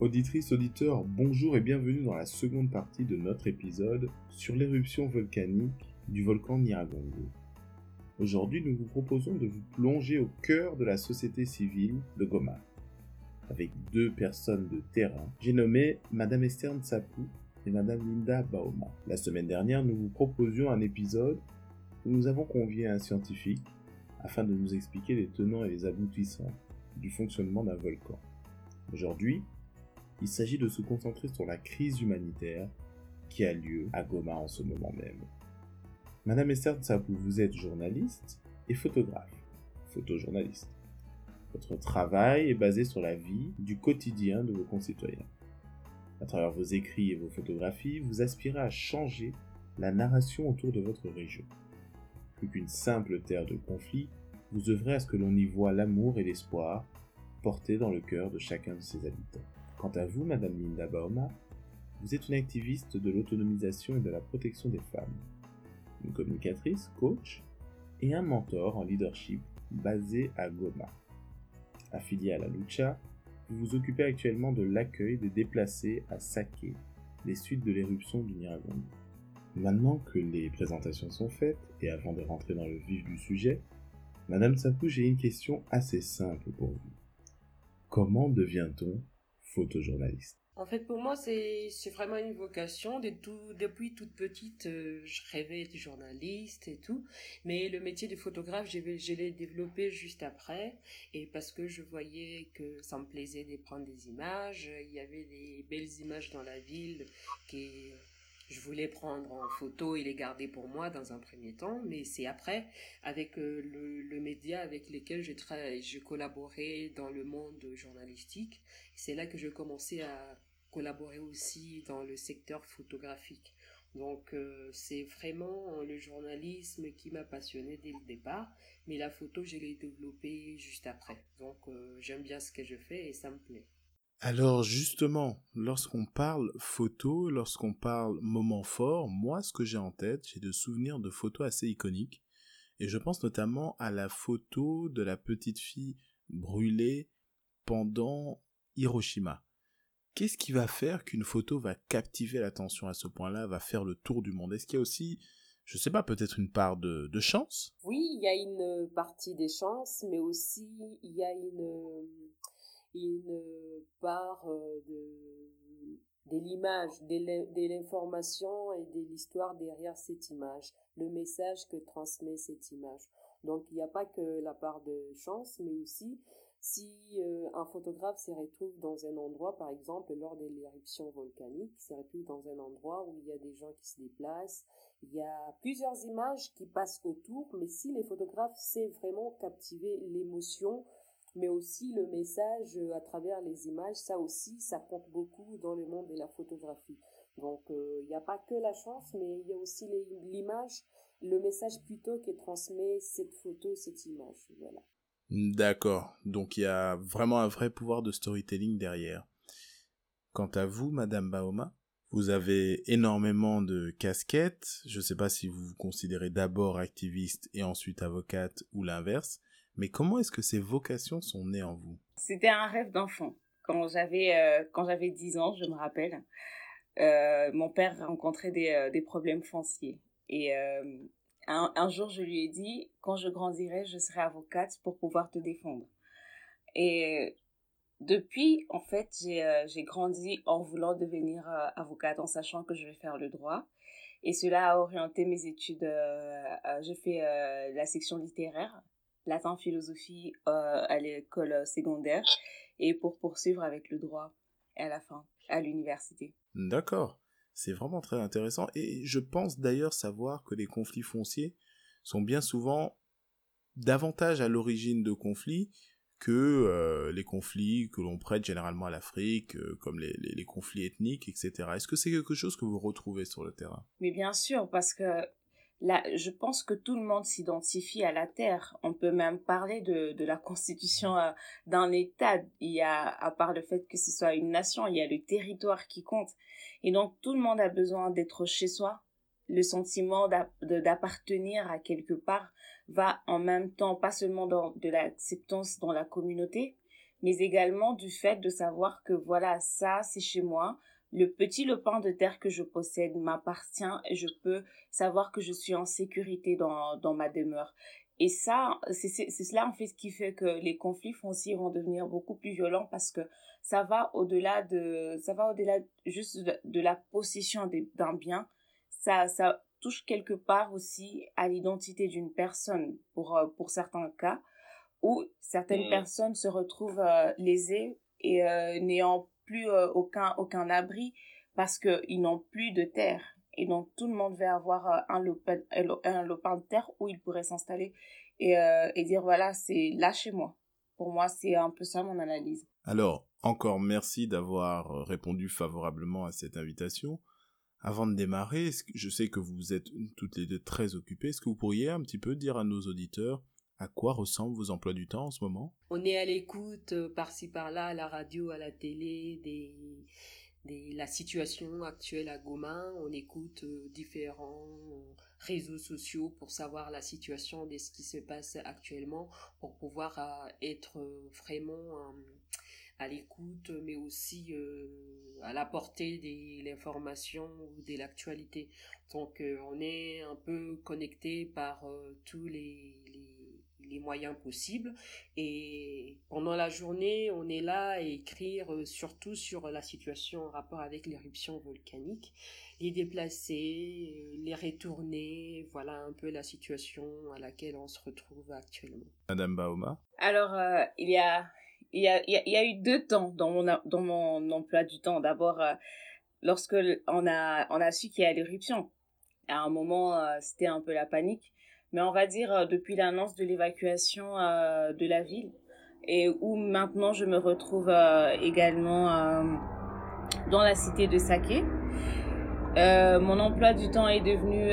Auditrices, auditeurs, bonjour et bienvenue dans la seconde partie de notre épisode sur l'éruption volcanique du volcan Nyiragongo. Aujourd'hui, nous vous proposons de vous plonger au cœur de la société civile de Goma. Avec deux personnes de terrain, j'ai nommé Madame Esther Ntsapou et Madame Linda Bauma. La semaine dernière, nous vous proposions un épisode où nous avons convié un scientifique afin de nous expliquer les tenants et les aboutissants du fonctionnement d'un volcan. Aujourd'hui, il s'agit de se concentrer sur la crise humanitaire qui a lieu à Goma en ce moment même. Madame Esther Tsapou, vous êtes journaliste et photographe, photojournaliste. Votre travail est basé sur la vie du quotidien de vos concitoyens. À travers vos écrits et vos photographies, vous aspirez à changer la narration autour de votre région. Plus qu'une simple terre de conflit, vous œuvrez à ce que l'on y voit l'amour et l'espoir portés dans le cœur de chacun de ses habitants. Quant à vous, Madame Linda Bauma, vous êtes une activiste de l'autonomisation et de la protection des femmes, une communicatrice, coach et un mentor en leadership basé à Goma. Affilié à la Lucha, vous vous occupez actuellement de l'accueil des déplacés à Sake, les suites de l'éruption du Nyiragongo. Maintenant que les présentations sont faites, et avant de rentrer dans le vif du sujet, Madame Sapou, j'ai une question assez simple pour vous. Comment devient-on photojournaliste En fait, pour moi, c'est vraiment une vocation. De tout, depuis toute petite, euh, je rêvais de journaliste et tout. Mais le métier de photographe, je l'ai développé juste après. Et parce que je voyais que ça me plaisait de prendre des images. Il y avait des belles images dans la ville qui je voulais prendre en photo et les garder pour moi dans un premier temps, mais c'est après, avec euh, le, média avec lequel je, je collaborais dans le monde journalistique, c'est là que je commençais à collaborer aussi dans le secteur photographique. Donc euh, c'est vraiment le journalisme qui m'a passionné dès le départ, mais la photo je l'ai développée juste après. Donc euh, j'aime bien ce que je fais et ça me plaît. Alors justement, lorsqu'on parle photo, lorsqu'on parle moment fort, moi ce que j'ai en tête, j'ai de souvenirs de photos assez iconiques. Et je pense notamment à la photo de la petite fille brûlée pendant Hiroshima. Qu'est-ce qui va faire qu'une photo va captiver l'attention à ce point-là, va faire le tour du monde? Est-ce qu'il y a aussi, je sais pas, peut-être une part de, de chance? Oui, il y a une partie des chances, mais aussi il y a une une part euh, de, l'image, de l'information et de l'histoire derrière cette image, le message que transmet cette image. Donc il n'y a pas que la part de chance, mais aussi si euh, un photographe se retrouve dans un endroit, par exemple lors de l'éruption volcanique, se retrouve dans un endroit où il y a des gens qui se déplacent, il y a plusieurs images qui passent autour, mais si les photographes savent vraiment captiver l'émotion, mais aussi le message euh, à travers les images, ça aussi, ça compte beaucoup dans le monde de la photographie. Donc, euh, il n'y a pas que la chance, mais il y a aussi l'image, le message plutôt qui transmet cette photo, cette image. Voilà. D'accord. Donc, il y a vraiment un vrai pouvoir de storytelling derrière. Quant à vous, Madame Baoma, vous avez énormément de casquettes. Je ne sais pas si vous vous considérez d'abord activiste et ensuite avocate ou l'inverse. Mais comment est-ce que ces vocations sont nées en vous? C'était un rêve d'enfant. Quand j'avais euh, quand j'avais 10 ans, je me rappelle, euh, mon père rencontrait des, euh, des problèmes fonciers. Et un, jour, je lui ai dit, quand je grandirai, je serai avocate pour pouvoir te défendre. Et depuis, en fait, j'ai grandi en voulant devenir avocate, en sachant que je vais faire le droit. Et cela a orienté mes études. je fais la section littéraire latin philosophie euh, à l'école secondaire et pour poursuivre avec le droit à la fin à l'université. D'accord, c'est vraiment très intéressant et je pense d'ailleurs savoir que les conflits fonciers sont bien souvent davantage à l'origine de conflits que euh, les conflits que l'on prête généralement à l'Afrique, euh, comme les, les, les, conflits ethniques, etc. Est-ce que c'est quelque chose que vous retrouvez sur le terrain? Mais bien sûr, parce que Je pense que tout le monde s'identifie à la Terre. On peut même parler de, de la constitution euh, d'un État. Il y a, à part le fait que ce soit une nation, il y a le territoire qui compte. Et donc, tout le monde a besoin d'être chez soi. Le sentiment d'appartenir à quelque part va en même temps, pas seulement dans de l'acceptance dans la communauté, mais également du fait de savoir que voilà, ça, c'est chez moi. Le petit lopin de terre que je possède m'appartient et je peux savoir que je suis en sécurité dans, dans ma demeure. Et ça, c'est cela en fait ce qui fait que les conflits fonciers vont devenir beaucoup plus violents parce que ça va au-delà de, ça va au-delà juste de, la possession d'un bien. Ça, ça touche quelque part aussi à l'identité d'une personne pour, euh, pour certains cas où certaines mmh. personnes se retrouvent euh, lésées et euh, n'ayant plus aucun, aucun abri parce qu'ils n'ont plus de terre et donc tout le monde va avoir euh, un lopin, un de terre où il pourrait s'installer et, euh, et dire voilà, c'est là chez moi. Pour moi, c'est un peu ça mon analyse. Alors, encore merci d'avoir euh, répondu favorablement à cette invitation. Avant de démarrer, je sais que vous êtes toutes les deux très occupées. Est-ce que vous pourriez un petit peu dire à nos auditeurs à quoi ressemblent vos emplois du temps en ce moment? On est à l'écoute par-ci par-là, à la radio, à la télé, des, la situation actuelle à Goma. On écoute euh, différents réseaux sociaux pour savoir la situation de ce qui se passe actuellement, pour pouvoir euh, être vraiment à l'écoute, mais aussi euh, à la portée de l'information ou de l'actualité. Donc on est un peu connecté par tous les les moyens possibles. Et pendant la journée, on est là à écrire euh, surtout sur la situation en rapport avec l'éruption volcanique, les déplacer, euh, les retourner, voilà un peu la situation à laquelle on se retrouve actuellement. Madame Baoma Alors, euh, il, y a, il, y a, il y a eu deux temps dans mon, dans mon emploi du temps. D'abord, lorsque on a, on a su qu'il y a l'éruption. À un moment, c'était un peu la panique mais on va dire euh, depuis l'annonce de l'évacuation euh, de la ville et où maintenant je me retrouve euh, également dans la cité de Saké. mon emploi du temps est devenu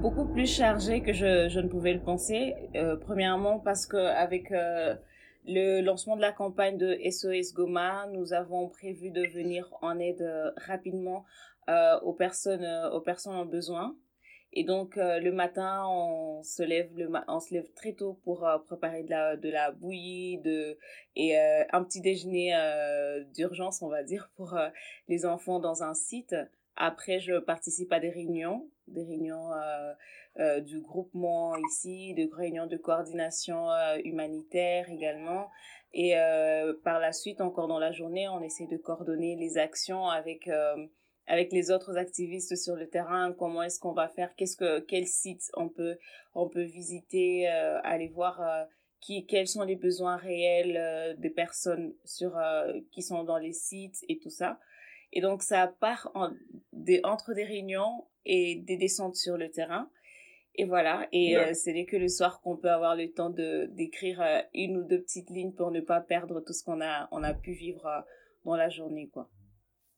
beaucoup plus chargé que je, je, ne pouvais le penser. premièrement parce que avec le lancement de la campagne de SOS Goma, nous avons prévu de venir en aide rapidement aux personnes aux personnes en besoin. Et donc euh, le matin, on se lève le on se lève très tôt pour euh, préparer de la de la bouillie de et euh, un petit déjeuner d'urgence, on va dire pour les enfants dans un site. Après, je participe à des réunions, des réunions du groupement ici, des réunions de coordination humanitaire également. Et par la suite, encore dans la journée, on essaie de coordonner les actions avec avec les autres activistes sur le terrain, comment est-ce qu'on va faire, qu'est-ce que, quel site on peut, on peut visiter, euh, aller voir euh, qui, quels sont les besoins réels euh, des personnes sur, qui sont dans les sites et tout ça. Et donc ça part en, des, entre des réunions et des descentes sur le terrain. Et voilà, et ce n'est que le soir qu'on peut avoir le temps de d'écrire une ou deux petites lignes pour ne pas perdre tout ce qu'on a on a pu vivre dans la journée quoi.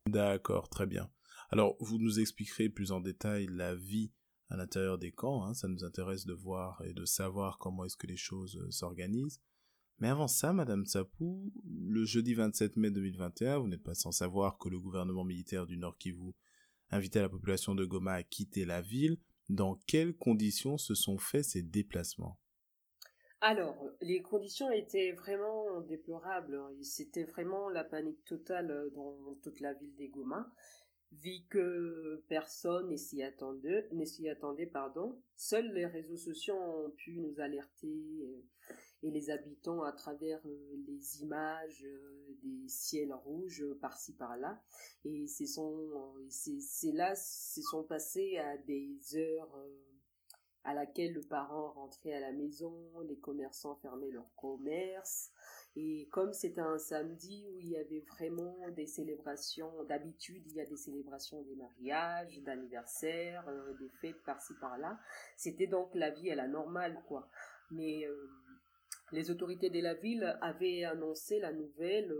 D'accord, très bien. Alors, vous nous expliquerez plus en détail la vie à l'intérieur des camps, hein, ça nous intéresse de voir et de savoir comment est-ce que les choses euh, s'organisent. Mais avant ça, Madame Sapou, le jeudi 27 mai 2021, vous n'êtes pas sans savoir que le gouvernement militaire du Nord Kivu invitait la population de Goma à quitter la ville. Dans quelles conditions se sont faits ces déplacements? Alors, les conditions étaient vraiment déplorables. C'était vraiment la panique totale euh, dans toute la ville des Goma vu que personne ne s'y attendait, ne s'y attendait, pardon. Seuls les réseaux sociaux ont pu nous alerter euh, et les habitants à travers euh, les images euh, des ciels rouges par-ci par-là. Et c'est sont, c'est là, se sont passés à des heures à laquelle le parent rentrait à la maison, les commerçants fermaient leurs commerces, et comme c'était un samedi où il y avait vraiment des célébrations, d'habitude il y a des célébrations des mariages, d'anniversaires, euh, des fêtes par-ci par-là, c'était donc la vie à la normale quoi. Mais euh, les autorités de la ville avaient annoncé la nouvelle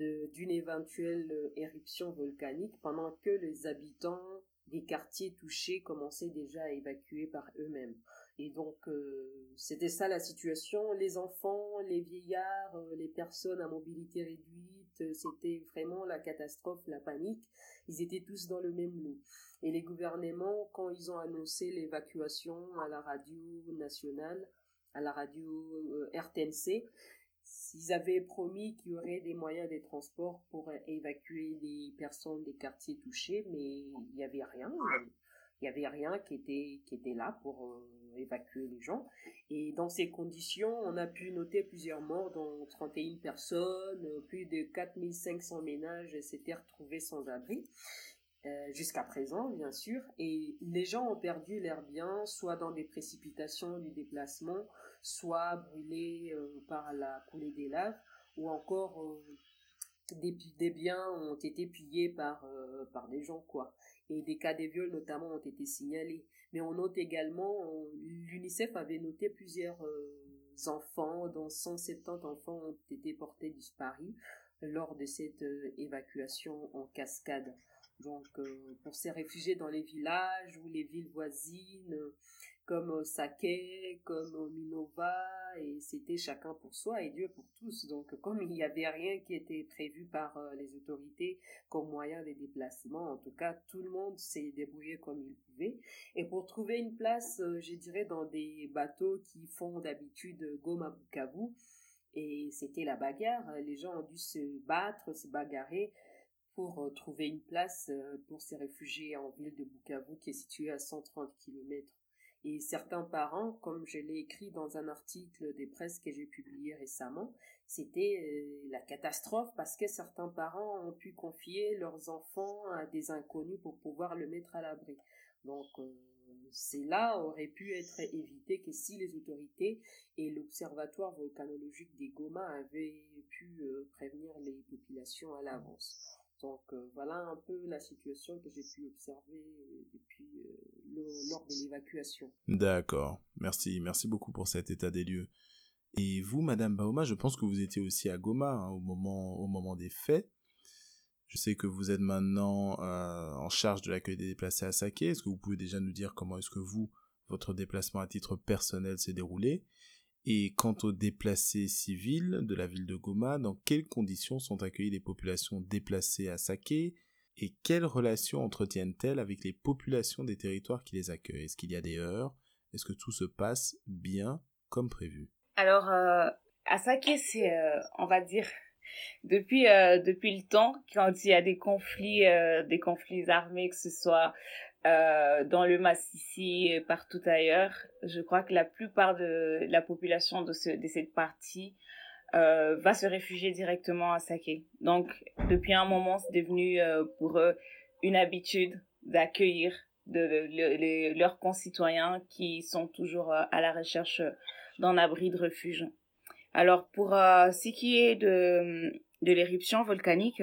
euh, d'une éventuelle éruption volcanique pendant que les habitants des quartiers touchés commençaient déjà à évacuer par eux-mêmes. Et donc, euh, c'était ça la situation. Les enfants, les vieillards, euh, les personnes à mobilité réduite, euh, c'était vraiment la catastrophe, la panique. Ils étaient tous dans le même lot. Et les gouvernements, quand ils ont annoncé l'évacuation à la radio nationale, à la radio RTNC, ils avaient promis qu'il y aurait des moyens de transport pour évacuer les personnes des quartiers touchés, mais il n'y avait rien. Il n'y avait rien qui était, qui était là pour évacuer les gens. Et dans ces conditions, on a pu noter plusieurs morts, dont 31 personnes, plus de 4500 ménages s'étaient retrouvés sans abri. Euh, jusqu'à présent, bien sûr, et les gens ont perdu leurs biens, soit dans des précipitations du déplacement, soit brûlés euh, par la coulée des laves, ou encore euh, des, biens ont été pillés par, par des gens, quoi. Et des cas de viol, notamment, ont été signalés. Mais on note également, l'UNICEF avait noté plusieurs enfants, dont 170 enfants ont été portés disparus lors de cette évacuation en cascade. Donc, euh, pour ces réfugiés dans les villages ou les villes voisines, euh, comme euh, Sake, comme Minova, et c'était chacun pour soi et Dieu pour tous. Donc, comme il n'y avait rien qui était prévu par les autorités comme moyen de déplacement, en tout cas, tout le monde s'est débrouillé comme il pouvait. Et pour trouver une place, je dirais, dans des bateaux qui font d'habitude Goma Bukavu, et c'était la bagarre. Les gens ont dû se battre, se bagarrer pour euh, trouver une place euh, pour ces réfugiés en ville de Bukavu qui est située à 130 km. Et certains parents, comme je l'ai écrit dans un article des presses que j'ai publié récemment, c'était euh, la catastrophe parce que certains parents ont pu confier leurs enfants à des inconnus pour pouvoir le mettre à l'abri. Donc cela aurait pu être évité que si les autorités et l'observatoire volcanologique des Goma avaient pu prévenir les populations à l'avance. Donc euh, voilà un peu la situation que j'ai pu observer depuis euh, lors de l'évacuation. D'accord, merci, merci beaucoup pour cet état des lieux. Et vous, Madame Baoma, je pense que vous étiez aussi à Goma hein, au moment au moment des faits. Je sais que vous êtes maintenant euh, en charge de l'accueil des déplacés à Saké. Est-ce que vous pouvez déjà nous dire comment est-ce que vous, votre déplacement à titre personnel s'est déroulé? Et quant aux déplacés civils de la ville de Goma, dans quelles conditions sont accueillies les populations déplacées à Saké et quelles relations entretiennent-elles avec les populations des territoires qui les accueillent? Est-ce qu'il y a des heurts Est-ce que tout se passe bien comme prévu? Alors, euh, à Saké, c'est, euh, on va dire, depuis, euh, depuis le temps, quand il y a des conflits, des conflits armés, que ce soit euh, dans le Massissi et partout ailleurs. Je crois que la plupart de la population de, ce, de cette partie euh, va se réfugier directement à Saké. Donc, depuis un moment, c'est devenu euh, pour eux une habitude d'accueillir leurs concitoyens qui sont toujours à la recherche d'un abri de refuge. Alors, pour ce qui est de l'éruption volcanique,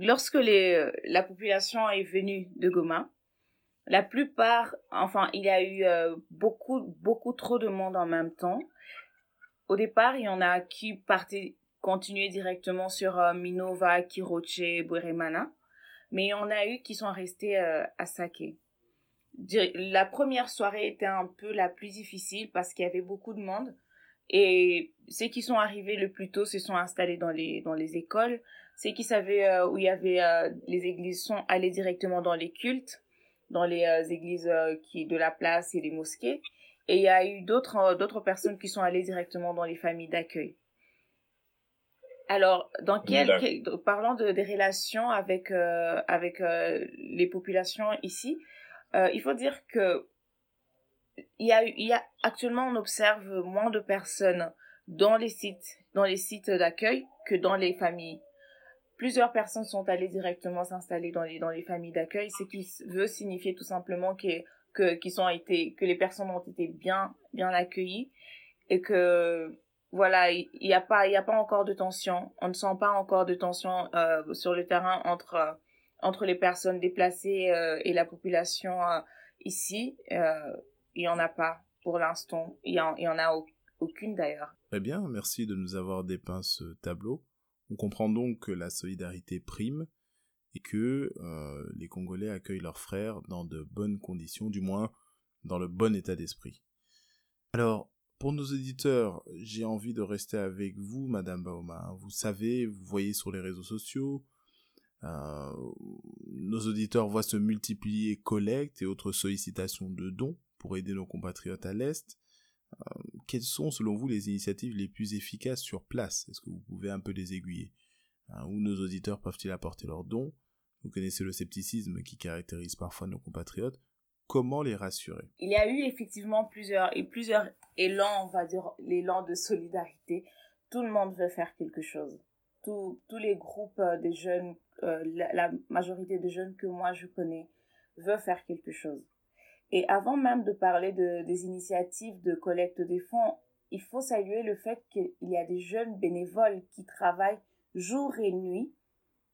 lorsque les, la population est venue de Goma, la plupart, enfin, il y a eu euh, beaucoup, beaucoup trop de monde en même temps. Au départ, il y en a qui partaient, continuer directement sur euh, Minova, Kiroche, Bweremana. Mais il y en a eu qui sont restés euh, à Sake. La première soirée était un peu la plus difficile parce qu'il y avait beaucoup de monde. Et ceux qui sont arrivés le plus tôt se sont installés dans les écoles. Ceux qui savaient euh, où il y avait euh, les églises sont allés directement dans les cultes, dans les euh, églises qui de la place et les mosquées. Et il y a eu d'autres d'autres personnes qui sont allées directement dans les familles d'accueil. Alors, dans quel, parlant de des relations avec avec les populations ici, il faut dire que il y a il y a actuellement on observe moins de personnes dans les sites dans les sites d'accueil que dans les familles plusieurs personnes sont allées directement s'installer dans les, dans les familles d'accueil, ce qui veut signifier tout simplement que, que, qu'ils ont été, que les personnes ont été bien, bien accueillies et que, voilà, il n'y a pas, il a pas encore de tension. On ne sent pas encore de tension euh, sur le terrain entre, euh, entre les personnes déplacées euh, et la population ici. il n'y en a pas pour l'instant. Il n'y en, y en a aucune d'ailleurs. Très bien, merci de nous avoir dépeint ce tableau. On comprend donc que la solidarité prime et que euh, les Congolais accueillent leurs frères dans de bonnes conditions, du moins dans le bon état d'esprit. Alors, pour nos auditeurs, j'ai envie de rester avec vous, Madame Bauma. Vous savez, vous voyez sur les réseaux sociaux, euh, nos auditeurs voient se multiplier collectes et autres sollicitations de dons pour aider nos compatriotes à l'Est. Euh, quelles sont selon vous les initiatives les plus efficaces sur place? Est-ce que vous pouvez un peu les aiguiller? Hein, Où nos auditeurs peuvent-ils apporter leurs dons? Vous connaissez le scepticisme qui caractérise parfois nos compatriotes. Comment les rassurer? Il y a eu effectivement plusieurs, et plusieurs élans, on va dire, l'élan de solidarité. Tout le monde veut faire quelque chose. tous les groupes euh, des jeunes, euh, la, majorité des jeunes que moi je connais, veulent faire quelque chose. Et avant même de parler de, des initiatives de collecte des fonds, il faut saluer le fait qu'il y a des jeunes bénévoles qui travaillent jour et nuit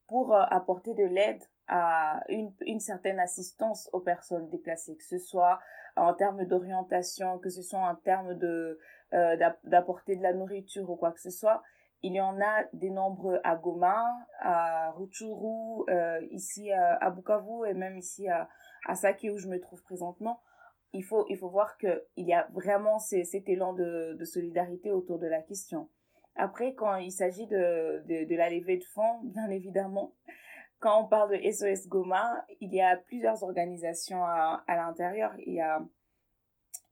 pour euh, apporter de l'aide à une, une, certaine assistance aux personnes déplacées, que ce soit en termes d'orientation, que ce soit en termes de euh, d'apporter de la nourriture ou quoi que ce soit. Il y en a des nombreux à Goma, à Rutshuru, euh, ici à Bukavu et même ici à, à Sake où je me trouve présentement, il faut, il faut voir qu'il y a vraiment cet élan de, solidarité autour de la question. Après, quand il s'agit de, de, de, la levée de fonds, bien évidemment, quand on parle de SOS Goma, il y a plusieurs organisations à, à l'intérieur. Il y a,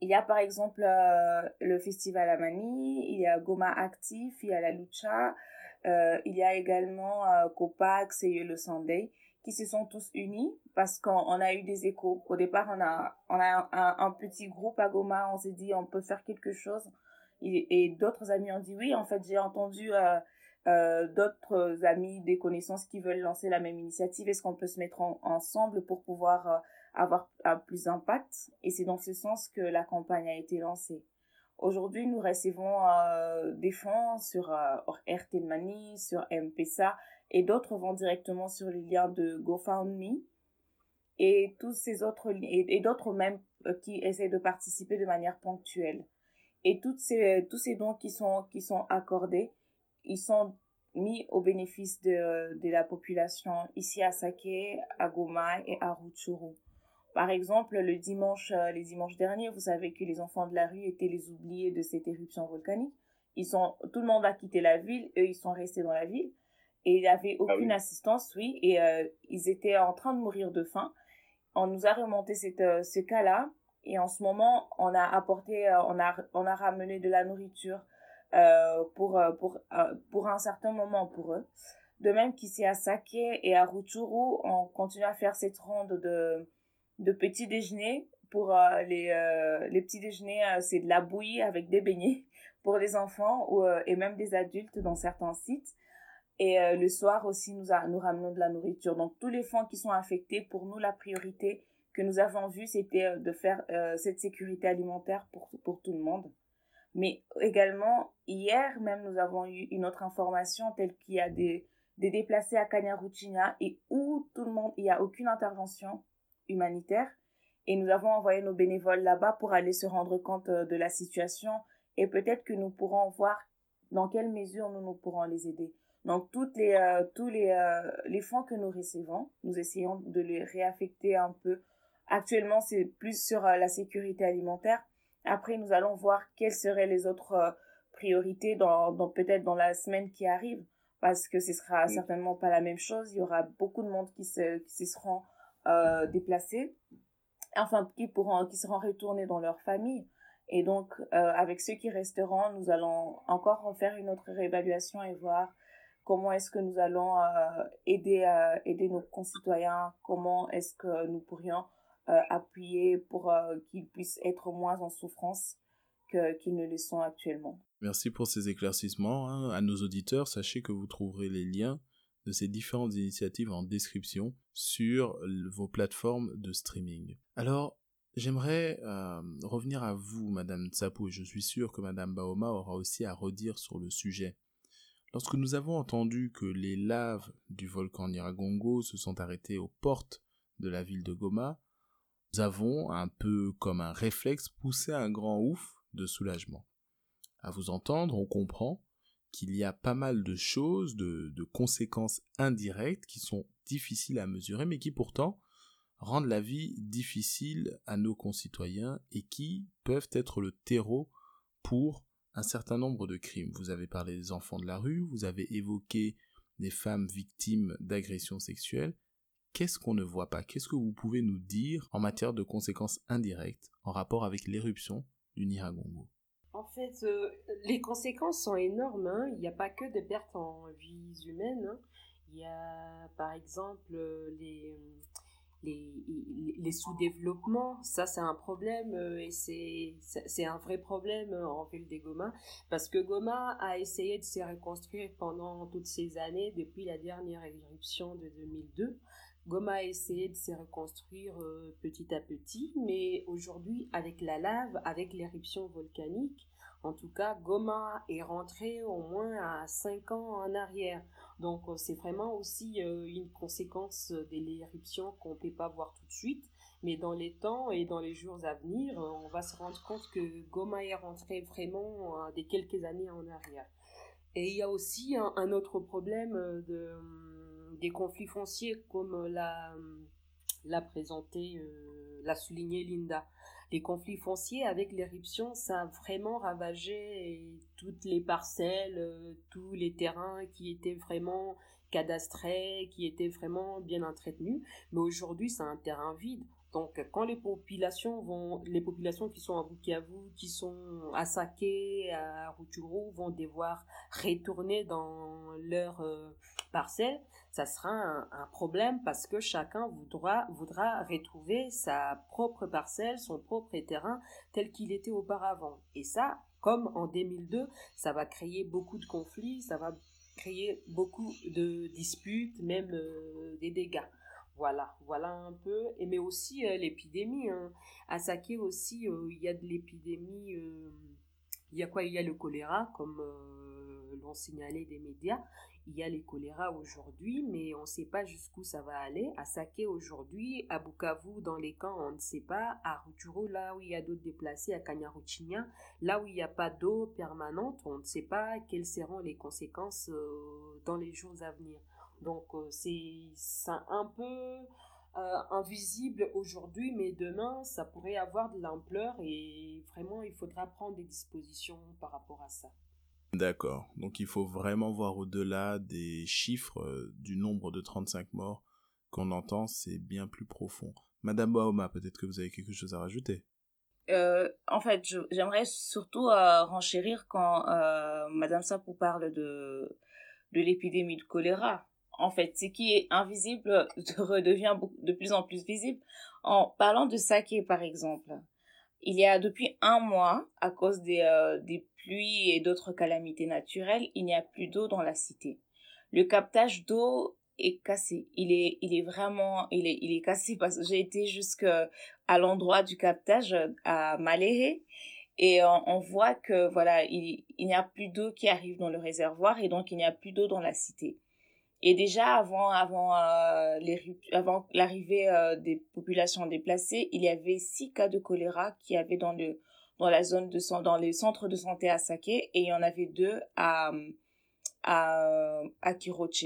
il y a par exemple euh, le Festival Amani, il y a Goma Actif, il y a la Lucha, euh, il y a également euh, Copax et le Sunday qui se sont tous unis parce qu'on a eu des échos. Au départ, on a, un, petit groupe à Goma, on s'est dit on peut faire quelque chose. Et, d'autres amis ont dit oui, en fait, j'ai entendu euh, euh, d'autres amis, des connaissances qui veulent lancer la même initiative. Est-ce qu'on peut se mettre ensemble pour pouvoir euh, avoir plus d'impact? Et c'est dans ce sens que la campagne a été lancée. Aujourd'hui, nous recevons des fonds sur Airtel Money, sur M-Pesa et d'autres vont directement sur les liens de GoFundMe et tous ces autres et, d'autres même euh, qui essaient de participer de manière ponctuelle. Et toutes ces, tous ces dons qui sont, qui sont accordés, ils sont mis au bénéfice de, de la population ici à Sake, à Goma et à Rutshuru. Par exemple, le dimanche, euh, les dimanches derniers, vous savez que les enfants de la rue étaient les oubliés de cette éruption volcanique. Ils sont, tout le monde a quitté la ville, eux, ils sont restés dans la ville et il n'y avait ah aucune assistance, oui, et euh, ils étaient en train de mourir de faim. On nous a remonté cette, euh, ce cas-là, et en ce moment, on a apporté, euh, on, a, on a ramené de la nourriture pour, pour, pour un certain moment pour eux. De même qu'ici à Sake et à Rutshuru, on continue à faire cette ronde de, de petits déjeuners. Pour les, les petits déjeuners, c'est de la bouillie avec des beignets pour les enfants ou, et même des adultes dans certains sites. Et euh, le soir aussi, nous, nous ramenons de la nourriture. Donc, tous les fonds qui sont affectés, pour nous, la priorité que nous avons vue, c'était euh, de faire euh, cette sécurité alimentaire pour, pour tout le monde. Mais également, hier même, nous avons eu une autre information telle qu'il y a des, des déplacés à Kanyaruchinya et où tout le monde, il n'y a aucune intervention humanitaire. Et nous avons envoyé nos bénévoles là-bas pour aller se rendre compte de la situation et peut-être que nous pourrons voir dans quelle mesure nous, nous pourrons les aider. Donc, toutes les, euh, tous les, euh, les fonds que nous recevons, nous essayons de les réaffecter un peu. Actuellement, c'est plus sur euh, la sécurité alimentaire. Après, nous allons voir quelles seraient les autres priorités dans, dans peut-être dans la semaine qui arrive, parce que ce sera certainement pas la même chose. Il y aura beaucoup de monde qui se, qui se seront déplacés, enfin qui pourront, qui seront retournés dans leur famille. Et donc, avec ceux qui resteront, nous allons encore faire une autre réévaluation et voir comment est-ce que nous allons euh, aider, euh, aider nos concitoyens, comment est-ce que nous pourrions euh, appuyer pour qu'ils puissent être moins en souffrance qu'ils ne le sont actuellement. Merci pour ces éclaircissements. Hein. À nos auditeurs, sachez que vous trouverez les liens de ces différentes initiatives en description sur vos plateformes de streaming. Alors, j'aimerais revenir à vous, Madame Tsapo, et je suis sûr que Madame Baoma aura aussi à redire sur le sujet. Lorsque nous avons entendu que les laves du volcan Niragongo se sont arrêtées aux portes de la ville de Goma, nous avons, un peu comme un réflexe, poussé un grand ouf de soulagement. À vous entendre, on comprend qu'il y a pas mal de choses, de, de, conséquences indirectes qui sont difficiles à mesurer, mais qui pourtant rendent la vie difficile à nos concitoyens et qui peuvent être le terreau pour un certain nombre de crimes. Vous avez parlé des enfants de la rue, vous avez évoqué des femmes victimes d'agressions sexuelles. Qu'est-ce qu'on ne voit pas? Qu'est-ce que vous pouvez nous dire en matière de conséquences indirectes en rapport avec l'éruption du Niragongo? En fait, les conséquences sont énormes. Hein. Il n'y a pas que des pertes en vies humaines. Hein. Il y a, par exemple, les, les, sous-développements, ça c'est un problème euh, et c'est un vrai problème euh, en ville des Goma parce que Goma a essayé de se reconstruire pendant toutes ces années depuis la dernière éruption de 2002. Goma a essayé de se reconstruire euh, petit à petit, mais aujourd'hui avec la lave, avec l'éruption volcanique, en tout cas Goma est rentré au moins à 5 ans en arrière. Donc euh, c'est vraiment aussi euh, une conséquence de l'éruption qu'on ne peut pas voir tout de suite. Mais dans les temps et dans les jours à venir, euh, on va se rendre compte que Goma est rentré vraiment des quelques années en arrière. Et il y a aussi un, autre problème de, des conflits fonciers comme l'a, l'a présenté, l'a souligné Linda les conflits fonciers avec l'éruption, ça a vraiment ravagé toutes les parcelles, euh, tous les terrains qui étaient vraiment cadastrés, qui étaient vraiment bien entretenus. Mais aujourd'hui, c'est un terrain vide. Donc, quand les populations vont, les populations qui sont à Bukavu, qui sont à Saké, à Rutshuru, vont devoir retourner dans leur euh, parcelle, ça sera un, problème parce que chacun voudra, voudra retrouver sa propre parcelle, son propre terrain tel qu'il était auparavant. Et ça, comme en 2002, ça va créer beaucoup de conflits, ça va créer beaucoup de disputes, même euh, des dégâts. Voilà, voilà un peu. Et mais aussi euh, l'épidémie. Hein. À Saké aussi, euh, il y a de l'épidémie. il y a quoi? Il y a le choléra, comme l'ont signalé des médias. Il y a les choléras aujourd'hui, mais on ne sait pas jusqu'où ça va aller. À Saké aujourd'hui, à Bukavu, dans les camps, on ne sait pas. À Rutshuru, là où il y a d'autres déplacés, à Kanyaruchinya, là où il n'y a pas d'eau permanente, on ne sait pas quelles seront les conséquences dans les jours à venir. Donc euh, c'est un peu euh, invisible aujourd'hui, mais demain, ça pourrait avoir de l'ampleur et vraiment, il faudra prendre des dispositions par rapport à ça. D'accord. Donc il faut vraiment voir au-delà des chiffres euh, du nombre de 35 morts qu'on entend, c'est bien plus profond. Madame Baoma, peut-être que vous avez quelque chose à rajouter? en fait, j'aimerais surtout renchérir quand Madame Sapou parle de, de l'épidémie de choléra en fait, ce qui est invisible redevient de plus en plus visible. En parlant de saké, par exemple, il y a depuis un mois, à cause des, euh, des pluies et d'autres calamités naturelles, il n'y a plus d'eau dans la cité. Le captage d'eau est cassé. Il est, il est vraiment, il est, il est cassé parce que j'ai été jusqu'à l'endroit du captage à Maléhé et on, voit que voilà, il, il n'y a plus d'eau qui arrive dans le réservoir et donc il n'y a plus d'eau dans la cité. Et déjà avant avant euh, les avant l'arrivée euh, des populations déplacées, il y avait six cas de choléra qui avaient dans le dans la zone de dans les centres de santé à Saké et il y en avait deux à à à Kiroche.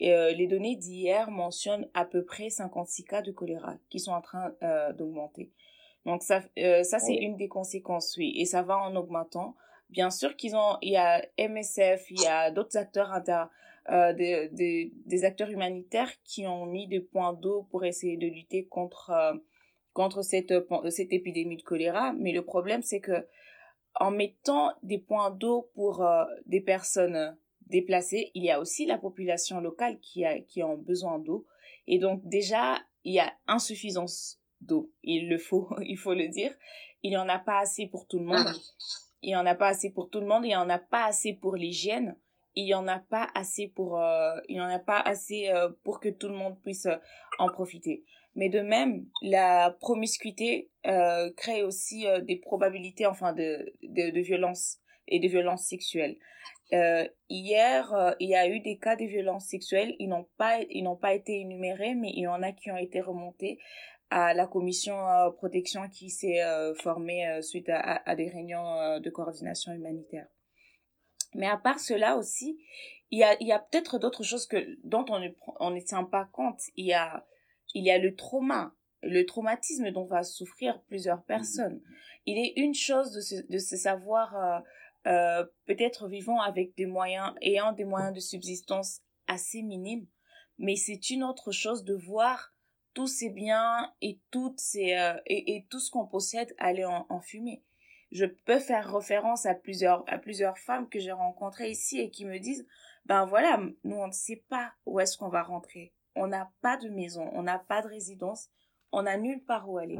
Et euh, les données d'hier mentionnent à peu près 56 cas de choléra qui sont en train d'augmenter. Donc ça ça c'est une des conséquences oui et ça va en augmentant. Bien sûr qu'ils ont il y a MSF, il y a d'autres acteurs inter euh, des, des, acteurs humanitaires qui ont mis des points d'eau pour essayer de lutter contre, euh, contre cette, cette épidémie de choléra. Mais le problème, c'est que en mettant des points d'eau pour euh, des personnes déplacées, il y a aussi la population locale qui a, qui a besoin d'eau. Et donc déjà, il y a insuffisance d'eau. Il le faut, il faut le dire. Il n'y en a pas assez pour tout le monde. Il n'y en a pas assez pour tout le monde. Il n'y en a pas assez pour l'hygiène il y en a pas assez pour euh, il y en a pas assez euh, pour que tout le monde puisse euh, en profiter. Mais de même la promiscuité crée aussi des probabilités enfin de, de, violence et de violences sexuelles. Hier il y a eu des cas de violences sexuelles. Ils n'ont pas ils n'ont pas été énumérés mais il y en a qui ont été remontés à la commission protection qui s'est formée suite à, des réunions de coordination humanitaire mais à part cela aussi, il y a, il y a peut-être d'autres choses que, dont on ne, on ne tient pas compte. Il y a, il y a le trauma, le traumatisme dont va souffrir plusieurs personnes. Il est une chose de se, de se savoir euh, euh, peut-être vivant avec des moyens, ayant des moyens de subsistance assez minimes, mais c'est une autre chose de voir tous ces biens et toutes ces euh, et, et, tout ce qu'on possède aller en, en fumée. Je peux faire référence à plusieurs, à plusieurs femmes que j'ai rencontrées ici et qui me disent, ben voilà, nous on ne sait pas où est-ce qu'on va rentrer. On n'a pas de maison, on n'a pas de résidence, on n'a nulle part où aller.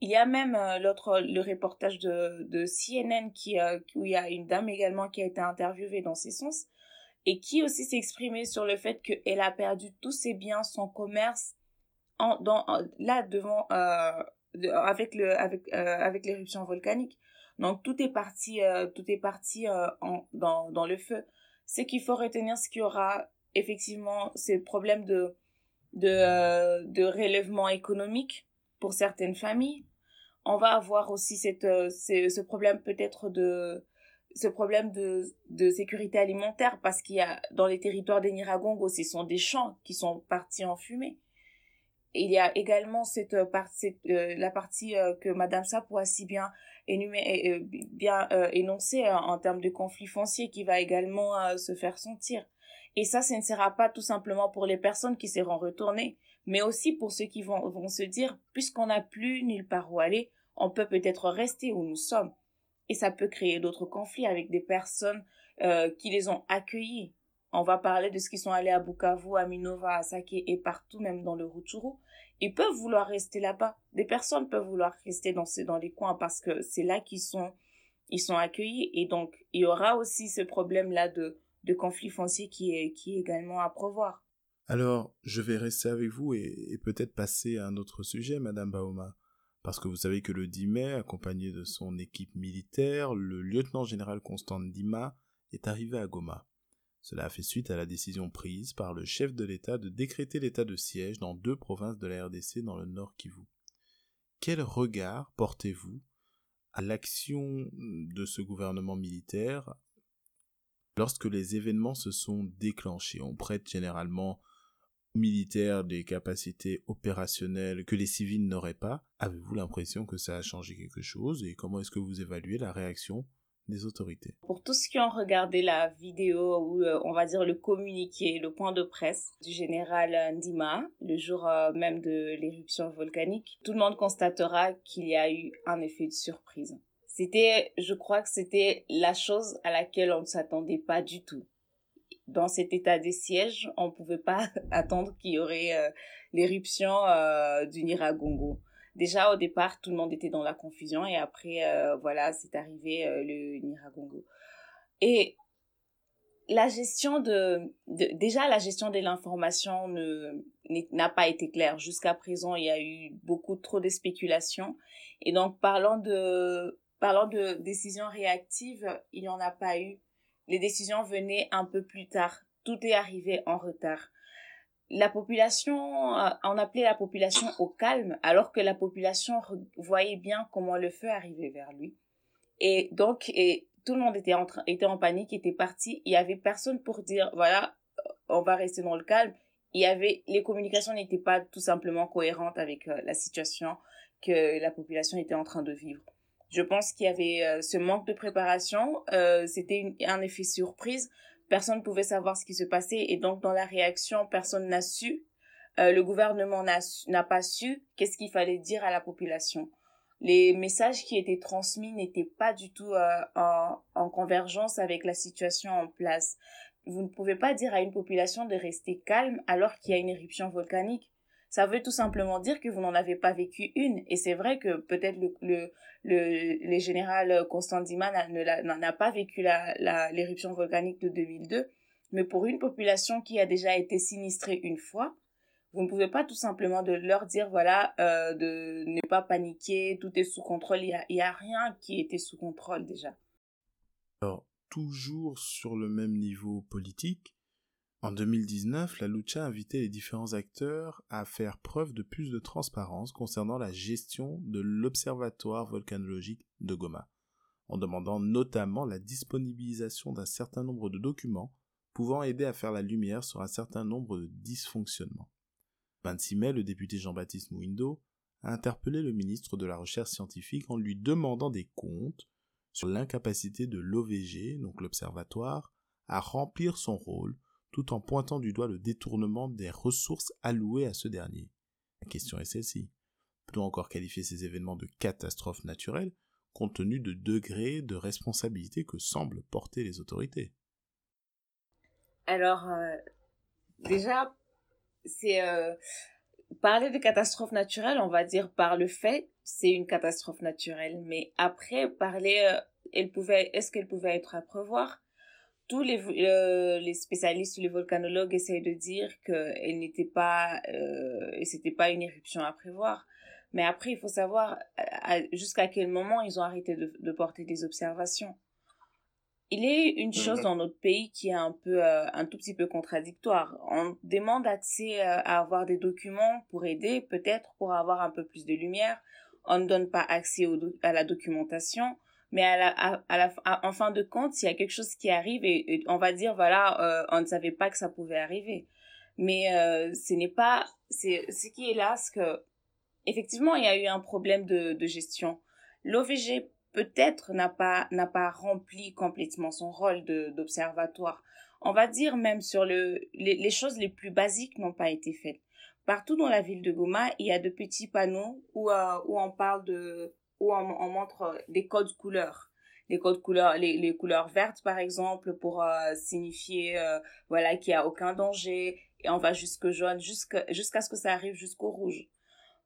Il y a même euh, l'autre, le reportage de, de CNN qui, euh, où il y a une dame également qui a été interviewée dans ces sens et qui aussi s'est exprimée sur le fait qu'elle a perdu tous ses biens, son commerce, en, dans, là devant, euh, avec le, avec, avec l'éruption volcanique. Donc tout est parti, tout est parti en, dans, dans le feu. C'est qu'il faut retenir ce qu'il y aura effectivement ces problèmes de, de, de relèvement économique pour certaines familles. On va avoir aussi cette, euh, ce problème peut-être de ce problème de, de sécurité alimentaire parce qu'il y a dans les territoires des Niragongo, ce sont des champs qui sont partis en fumée. il y a également cette, euh, cette euh, la partie que Madame Sapo a si bien, énumé, bien énoncée en termes de conflit foncier qui va également se faire sentir. Et ça, ce ne sera pas tout simplement pour les personnes qui seront retournées, mais aussi pour ceux qui vont, vont se dire, puisqu'on n'a plus nulle part où aller, on peut peut-être rester où nous sommes. Et ça peut créer d'autres conflits avec des personnes euh, qui les ont accueillis. On va parler de ce qui sont allés à Bukavu, à Minova, à Sake et partout, même dans le Rutshuru. Ils peuvent vouloir rester là-bas. Des personnes peuvent vouloir rester dans, ces, dans les coins parce que c'est là qu'ils sont, ils sont accueillis. Et donc, il y aura aussi ce problème-là de, de conflit foncier qui est, qui est également à prévoir. Alors, je vais rester avec vous et, peut-être passer à un autre sujet, Madame Bauma. Parce que vous savez que le 10 mai, accompagné de son équipe militaire, le lieutenant-général Constant Dima est arrivé à Goma. Cela a fait suite à la décision prise par le chef de l'État de décréter l'état de siège dans deux provinces de la RDC dans le nord Kivu. Quel regard portez-vous à l'action de ce gouvernement militaire lorsque les événements se sont déclenchés? On prête généralement militaires des capacités opérationnelles que les civils n'auraient pas, avez-vous l'impression que ça a changé quelque chose? Et comment est-ce que vous évaluez la réaction Pour tous ceux qui ont regardé la vidéo ou euh, on va dire le communiqué, le point de presse du général Ndima, le jour euh, même de l'éruption volcanique, tout le monde constatera qu'il y a eu un effet de surprise. C'était, je crois que c'était la chose à laquelle on ne s'attendait pas du tout dans cet état des sièges, on ne pouvait pas attendre qu'il y aurait euh, l'éruption euh, du Niragongo. Déjà au départ, tout le monde était dans la confusion et après, euh, voilà, c'est arrivé le Niragongo. Et la gestion de, déjà la gestion de l'information ne n'a pas été claire jusqu'à présent. Il y a eu beaucoup trop de spéculations et donc parlant de parlant de décisions réactives, il n'y en a pas eu les décisions venaient un peu plus tard. Tout est arrivé en retard. La population, euh, on appelait la population au calme, alors que la population voyait bien comment le feu arrivait vers lui. Et donc, et tout le monde était en, était en panique, était parti. Il y avait personne pour dire, voilà, on va rester dans le calme. Il y avait, les communications n'étaient pas tout simplement cohérentes avec euh, la situation que la population était en train de vivre. Je pense qu'il y avait euh, ce manque de préparation, euh, c'était un effet surprise. Personne ne pouvait savoir ce qui se passait et donc dans la réaction, personne n'a su. Euh, le gouvernement n'a pas su qu'est-ce qu'il fallait dire à la population. Les messages qui étaient transmis n'étaient pas du tout en, en convergence avec la situation en place. Vous ne pouvez pas dire à une population de rester calme alors qu'il y a une éruption volcanique ça veut tout simplement dire que vous n'en avez pas vécu une. Et c'est vrai que peut-être le, le, le, général Constant Dima n'en a, pas vécu l'éruption la, volcanique de 2002. Mais pour une population qui a déjà été sinistrée une fois, vous ne pouvez pas tout simplement de leur dire, voilà, euh, de ne pas paniquer, tout est sous contrôle. Il n'y a, a rien qui était sous contrôle déjà. Alors, toujours sur le même niveau politique, en 2019, la Lucha invitait les différents acteurs à faire preuve de plus de transparence concernant la gestion de l'Observatoire volcanologique de Goma, en demandant notamment la disponibilisation d'un certain nombre de documents pouvant aider à faire la lumière sur un certain nombre de dysfonctionnements. 26 mai, le député Jean-Baptiste Mouindo a interpellé le ministre de la Recherche scientifique en lui demandant des comptes sur l'incapacité de l'OVG, donc l'Observatoire, à remplir son rôle tout en pointant du doigt le détournement des ressources allouées à ce dernier. La question est celle-ci. Peut-on encore qualifier ces événements de catastrophes naturelles compte tenu de degré de responsabilité que semblent porter les autorités? Alors, euh, déjà, c'est euh, parler de catastrophe naturelle, on va dire par le fait, c'est une catastrophe naturelle. Mais après, parler, euh, est-ce qu'elle pouvait être à prévoir? Tous les, euh, les spécialistes, les volcanologues essayent de dire qu'elle n'était pas, euh, c'était pas une éruption à prévoir. Mais après, il faut savoir jusqu'à quel moment ils ont arrêté de, de, porter des observations. Il est une chose dans notre pays qui est un peu, euh, un tout petit peu contradictoire. On demande accès euh, à avoir des documents pour aider, peut-être pour avoir un peu plus de lumière. On ne donne pas accès à la documentation mais à la, à, la, en fin de compte, s'il y a quelque chose qui arrive et, on va dire, voilà, euh, on ne savait pas que ça pouvait arriver. Mais euh, ce n'est pas, c'est ce qui est là, c'est que, effectivement, il y a eu un problème de, de gestion. L'OVG, peut-être, n'a pas, n'a pas rempli complètement son rôle d'observatoire. On va dire même sur le, les, les choses les plus basiques n'ont pas été faites. Partout dans la ville de Goma, il y a de petits panneaux où, euh, où on parle de où on, montre des codes couleurs. Les codes couleurs les, les couleurs vertes par exemple pour euh, signifier euh, voilà qu'il y a aucun danger et on va jusqu'au jaune jusqu'à jusqu'à ce que ça arrive jusqu'au rouge.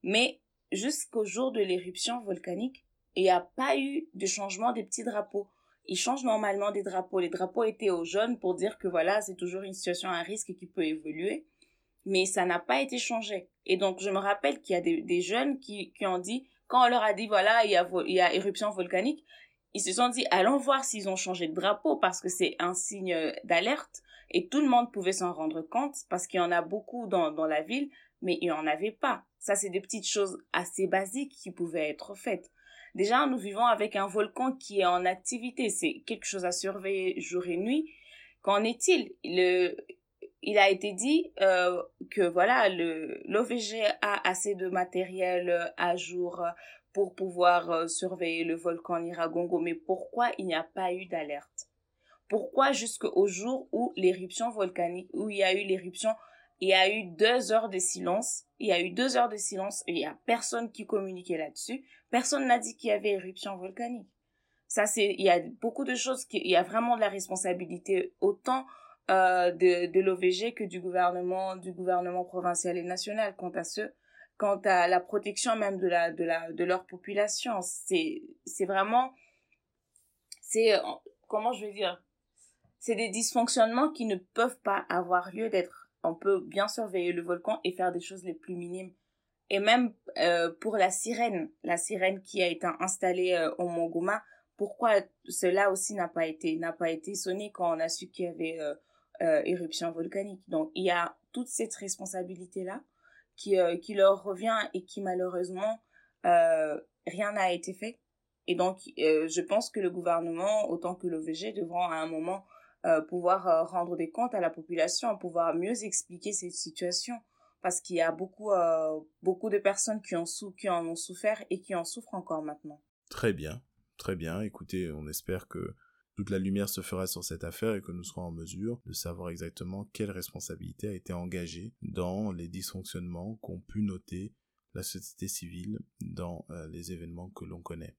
Mais jusqu'au jour de l'éruption volcanique il n'y a pas eu de changement des petits drapeaux. Ils changent normalement des drapeaux. Les drapeaux étaient au jaune pour dire que voilà c'est toujours une situation à risque qui peut évoluer mais ça n'a pas été changé. Et donc je me rappelle qu'il y a des, des jeunes qui, qui ont dit quand on leur a dit, voilà, il y a, il y a éruption volcanique, ils se sont dit, allons voir s'ils ont changé de drapeau parce que c'est un signe d'alerte. Et tout le monde pouvait s'en rendre compte parce qu'il y en a beaucoup dans, dans la ville, mais il n'y en avait pas. Ça, c'est des petites choses assez basiques qui pouvaient être faites. Déjà, nous vivons avec un volcan qui est en activité. C'est quelque chose à surveiller jour et nuit. Qu'en est-il? Le, il a été dit euh, que voilà l'OVG a assez de matériel euh, à jour pour pouvoir euh, surveiller le volcan Niragongo mais pourquoi il n'y a pas eu d'alerte? Pourquoi jusqu'au jour où l'éruption volcanique où il y a eu l'éruption il y a eu deux heures de silence il y a eu deux heures de silence il y a personne qui communiquait là-dessus personne n'a dit qu'il y avait éruption volcanique. Ça c'est il y a beaucoup de choses qui il y a vraiment de la responsabilité autant euh, de, de l'OVG que du gouvernement, du gouvernement provincial et national quant à ce, quant à la protection même de la, de la, de leur population. C'est, c'est vraiment, c'est, comment je vais dire, c'est des dysfonctionnements qui ne peuvent pas avoir lieu d'être. On peut bien surveiller le volcan et faire des choses les plus minimes. Et même euh, pour la sirène, la sirène qui a été installée euh, au Mont pourquoi cela aussi n'a pas été n'a pas été sonné quand on a su qu'il y avait euh, euh, éruption volcanique. Donc il y a toute cette responsabilité-là qui, euh, qui leur revient et qui malheureusement, euh, rien n'a été fait. Et donc je pense que le gouvernement, autant que l'OVG, devront à un moment pouvoir rendre des comptes à la population, pouvoir mieux expliquer cette situation parce qu'il y a beaucoup, beaucoup de personnes qui, qui en ont souffert et qui en souffrent encore maintenant. Très bien, très bien. Écoutez, on espère que toute la lumière se fera sur cette affaire et que nous serons en mesure de savoir exactement quelle responsabilité a été engagée dans les dysfonctionnements qu'ont pu noter la société civile dans euh, les événements que l'on connaît.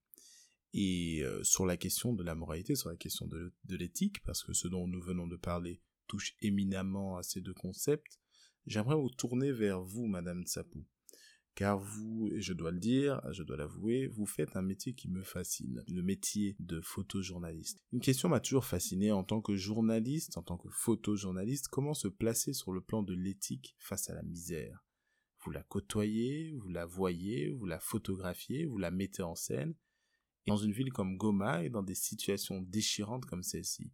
Et euh, sur la question de la moralité, sur la question de, l'éthique, parce que ce dont nous venons de parler touche éminemment à ces deux concepts, j'aimerais vous tourner vers vous, Madame Tsapou car vous, je dois le dire, je dois l'avouer, vous faites un métier qui me fascine, le métier de photojournaliste. Une question m'a toujours fasciné en tant que journaliste, en tant que photojournaliste, comment se placer sur le plan de l'éthique face à la misère? Vous la côtoyez, vous la voyez, vous la photographiez, vous la mettez en scène, et dans une ville comme Goma et dans des situations déchirantes comme celle-ci.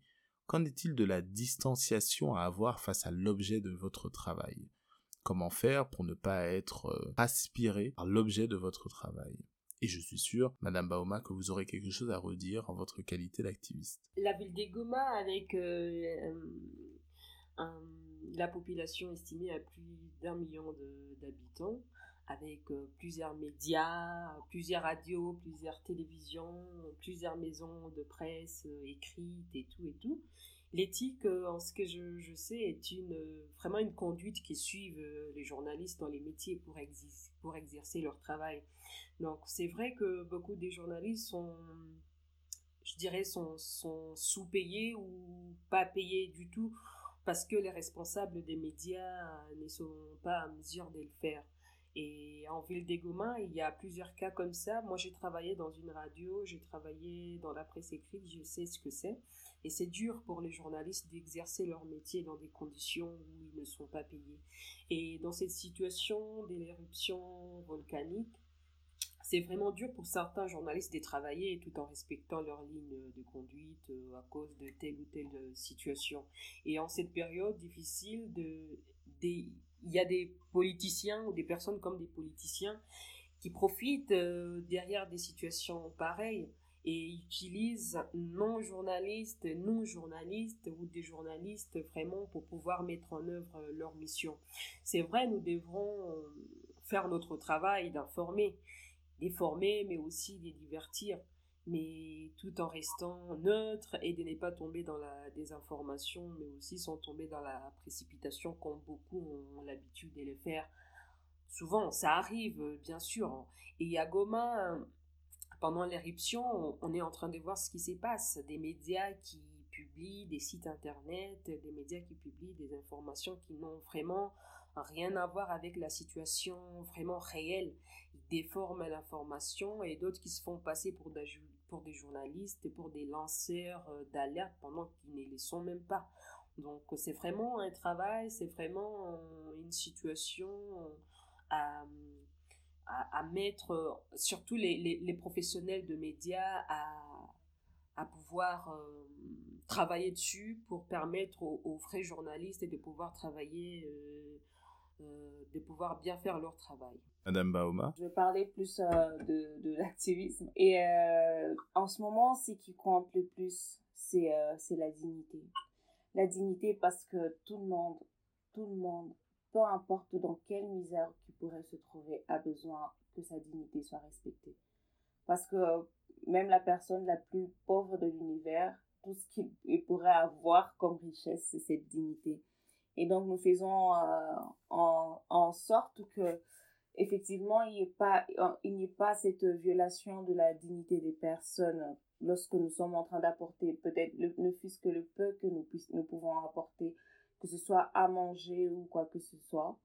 Qu'en est-il de la distanciation à avoir face à l'objet de votre travail? Comment faire pour ne pas être euh, aspiré par l'objet de votre travail et je suis sûr, Madame Bauma, que vous aurez quelque chose à redire en votre qualité d'activiste. La ville des Goma, avec euh, la population estimée à plus d'un million d'habitants, avec euh, plusieurs médias, plusieurs radios, plusieurs télévisions, plusieurs maisons de presse écrites et tout et tout, L'éthique, en ce que je, je, sais, est une, vraiment une conduite qui suivent les journalistes dans les métiers pour, pour exercer leur travail. Donc c'est vrai que beaucoup des journalistes sont, je dirais, sont, sont sous-payés ou pas payés du tout parce que les responsables des médias ne sont pas à mesure de le faire. Et en ville des Gomins, il y a plusieurs cas comme ça. Moi, j'ai travaillé dans une radio, j'ai travaillé dans la presse écrite, je sais ce que c'est. Et c'est dur pour les journalistes d'exercer leur métier dans des conditions où ils ne sont pas payés. Et dans cette situation d'éruption volcanique, c'est vraiment dur pour certains journalistes de travailler tout en respectant leur ligne de conduite euh, à cause de telle ou telle euh, situation. Et en cette période difficile, de, il y a des politiciens ou des personnes comme des politiciens qui profitent euh, derrière des situations pareilles et utilisent non-journalistes, non-journalistes ou des journalistes vraiment pour pouvoir mettre en œuvre leur mission. C'est vrai, nous devrons faire notre travail d'informer, les former, mais aussi les divertir, mais tout en restant neutre et de ne pas tomber dans la désinformation, mais aussi sans tomber dans la précipitation comme beaucoup ont l'habitude de le faire. Souvent, ça arrive, bien sûr. Et à Goma, pendant l'éruption, on est en train de voir ce qui se passe. Des médias qui publient des sites internet, des médias qui publient des informations qui n'ont vraiment rien à voir avec la situation vraiment réelle. Ils déforment l'information et d'autres qui se font passer pour des, pour des journalistes et pour des lanceurs euh, d'alerte pendant qu'ils ne les sont même pas. Donc c'est vraiment un travail, c'est vraiment euh, une situation euh, à, à, mettre, surtout les, les, professionnels de médias, à, à pouvoir travailler dessus pour permettre aux, vrais journalistes de pouvoir travailler euh, de pouvoir bien faire leur travail. Madame Baoma Je vais parler plus euh, de, de l'activisme. Et euh, en ce moment, ce qui compte le plus, c'est c'est la dignité. La dignité parce que tout le monde, tout le monde, peu importe dans quelle misère qui pourrait se trouver, a besoin que sa dignité soit respectée. Parce que même la personne la plus pauvre de l'univers, tout ce qu'il pourrait avoir comme richesse, c'est cette dignité. Et donc, nous faisons euh, en, en, sorte que, effectivement, il n'y ait pas, pas cette violation de la dignité des personnes lorsque nous sommes en train d'apporter peut-être ne fût-ce que le peu que nous, nous pouvons apporter, que ce soit à manger ou quoi que ce soit,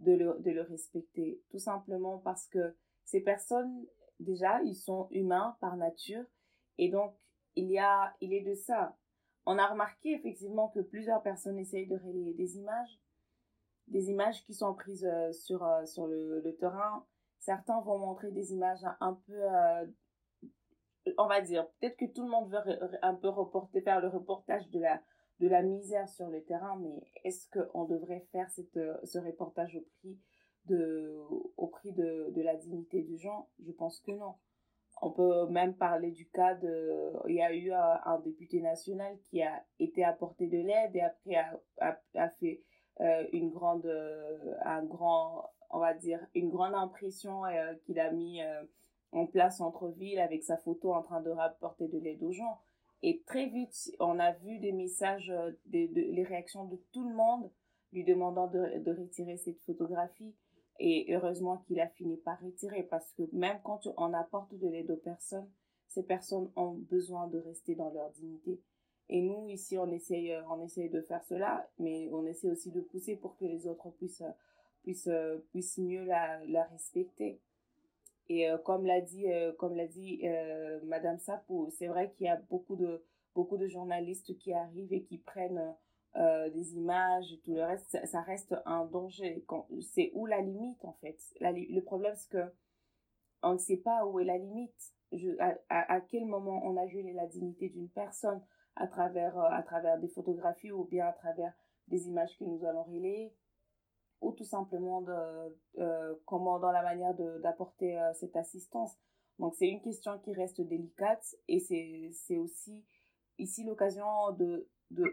de le, de le respecter. Tout simplement parce que ces personnes, déjà, ils sont humains par nature. Et donc, il y a, il est de ça on a remarqué effectivement que plusieurs personnes essayent de relayer des images, des images qui sont prises euh, sur, euh, sur le, terrain. Certains vont montrer des images un peu, euh, on va dire, peut-être que tout le monde veut un peu reporter, faire le reportage de la, de la misère sur le terrain, mais est-ce qu'on devrait faire cette, ce reportage au prix de, au prix de, de la dignité du gens? Je pense que non. On peut même parler du cas de, il y a eu un, député national qui a été apporté de l'aide et après a, a, fait euh, une grande, euh, un grand, on va dire, une grande impression euh, qu'il a mis en place entre ville avec sa photo en train de rapporter de l'aide aux gens. Et très vite, on a vu des messages, des, les réactions de tout le monde lui demandant de, de retirer cette photographie. Et heureusement qu'il a fini par retirer parce que même quand on apporte de l'aide aux personnes, ces personnes ont besoin de rester dans leur dignité. Et nous, ici, on essaye, euh, on essaye de faire cela, mais on essaie aussi de pousser pour que les autres puissent, euh, puissent, euh, puissent mieux la, la respecter. Et comme l'a dit, comme l'a dit Madame Sapo, c'est vrai qu'il y a beaucoup de, beaucoup de journalistes qui arrivent et qui prennent euh, des images et tout le reste, ça, reste un danger. C'est où la limite en fait? Le problème c'est que on ne sait pas où est la limite. Je, à, à, quel moment on a violé la dignité d'une personne? À travers, euh, à travers des photographies ou bien à travers des images que nous allons relayer? Ou tout simplement de, euh, comment dans la manière d'apporter cette assistance? Donc c'est une question qui reste délicate et c'est aussi ici l'occasion de de,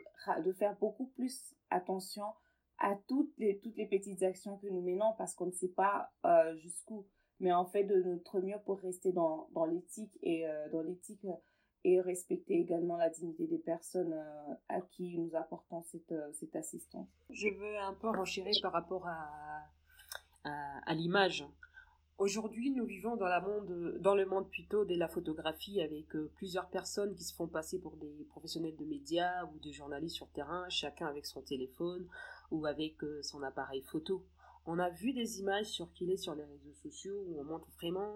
de faire beaucoup plus attention à toutes les, toutes les petites actions que nous menons parce qu'on ne sait pas euh, jusqu'où. Mais en fait, de notre mieux pour rester dans, dans l'éthique et euh, dans l'éthique et respecter également la dignité des personnes euh, à qui nous apportons cette, euh, cette assistance. Je veux un peu renchérir par rapport à, à, l'image. Aujourd'hui, nous vivons dans, le monde plutôt de la photographie avec euh, plusieurs personnes qui se font passer pour des professionnels de médias ou des journalistes sur terrain, chacun avec son téléphone ou avec son appareil photo. On a vu des images circuler sur les réseaux sociaux où on montre vraiment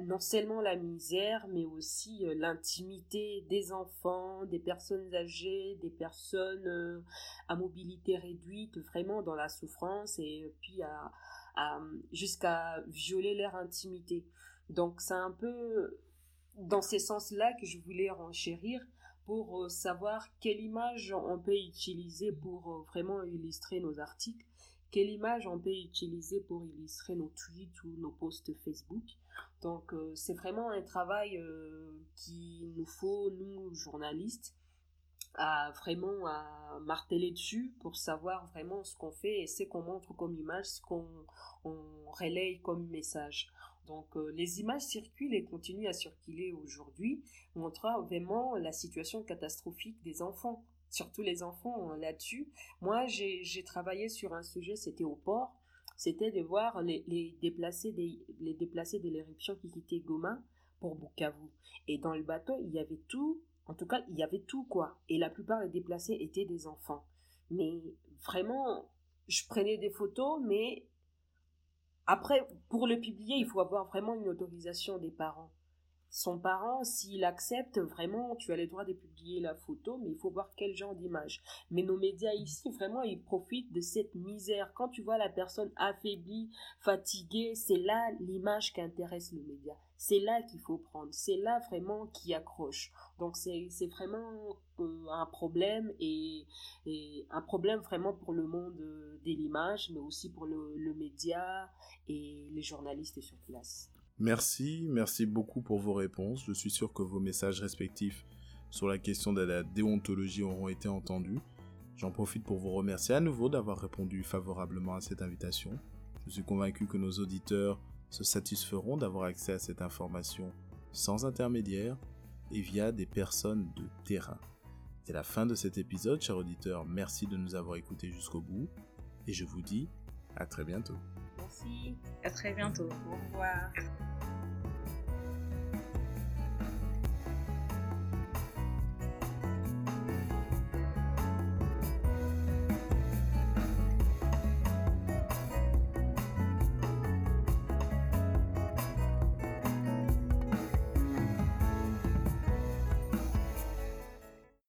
non seulement la misère, mais aussi euh, l'intimité des enfants, des personnes âgées, des personnes euh, à mobilité réduite, vraiment dans la souffrance et euh, puis à, jusqu'à violer leur intimité. Donc c'est un peu dans ces sens-là que je voulais renchérir pour savoir quelle image on peut utiliser pour vraiment illustrer nos articles, quelle image on peut utiliser pour illustrer nos tweets ou nos posts Facebook donc euh, c'est vraiment un travail euh, qui nous faut, nous, journalistes, à vraiment à marteler dessus pour savoir vraiment ce qu'on fait et ce qu'on montre comme image, ce qu'on relaye comme message. Donc euh, les images circulent et continuent à circuler aujourd'hui, montrant vraiment la situation catastrophique des enfants, surtout les enfants là-dessus. Moi j'ai travaillé sur un sujet, c'était au port, c'était de voir les, les déplacés les déplacés de l'éruption qui quittaient Goma pour Bukavu. Et dans le bateau, il y avait tout, en tout cas, il y avait tout, quoi. Et la plupart des déplacés étaient des enfants. Mais vraiment, je prenais des photos, mais après, pour le publier, il faut avoir vraiment une autorisation des parents son parent, s'il accepte, vraiment, tu as le droit de publier la photo, mais il faut voir quel genre d'image. Mais nos médias ici, vraiment, ils profitent de cette misère. Quand tu vois la personne affaiblie, fatiguée, c'est là l'image qui intéresse le média. C'est là qu'il faut prendre. C'est là vraiment qui accroche. Donc c'est vraiment euh, un problème et, un problème vraiment pour le monde de l'image, mais aussi pour le média et les journalistes sur place. Merci, merci beaucoup pour vos réponses. Je suis sûr que vos messages respectifs sur la question de la déontologie auront été entendus. J'en profite pour vous remercier à nouveau d'avoir répondu favorablement à cette invitation. Je suis convaincu que nos auditeurs se satisferont d'avoir accès à cette information sans intermédiaire et via des personnes de terrain. C'est la fin de cet épisode, chers auditeurs. Merci de nous avoir écoutés jusqu'au bout et je vous dis à très bientôt. Merci. À très bientôt. Au revoir.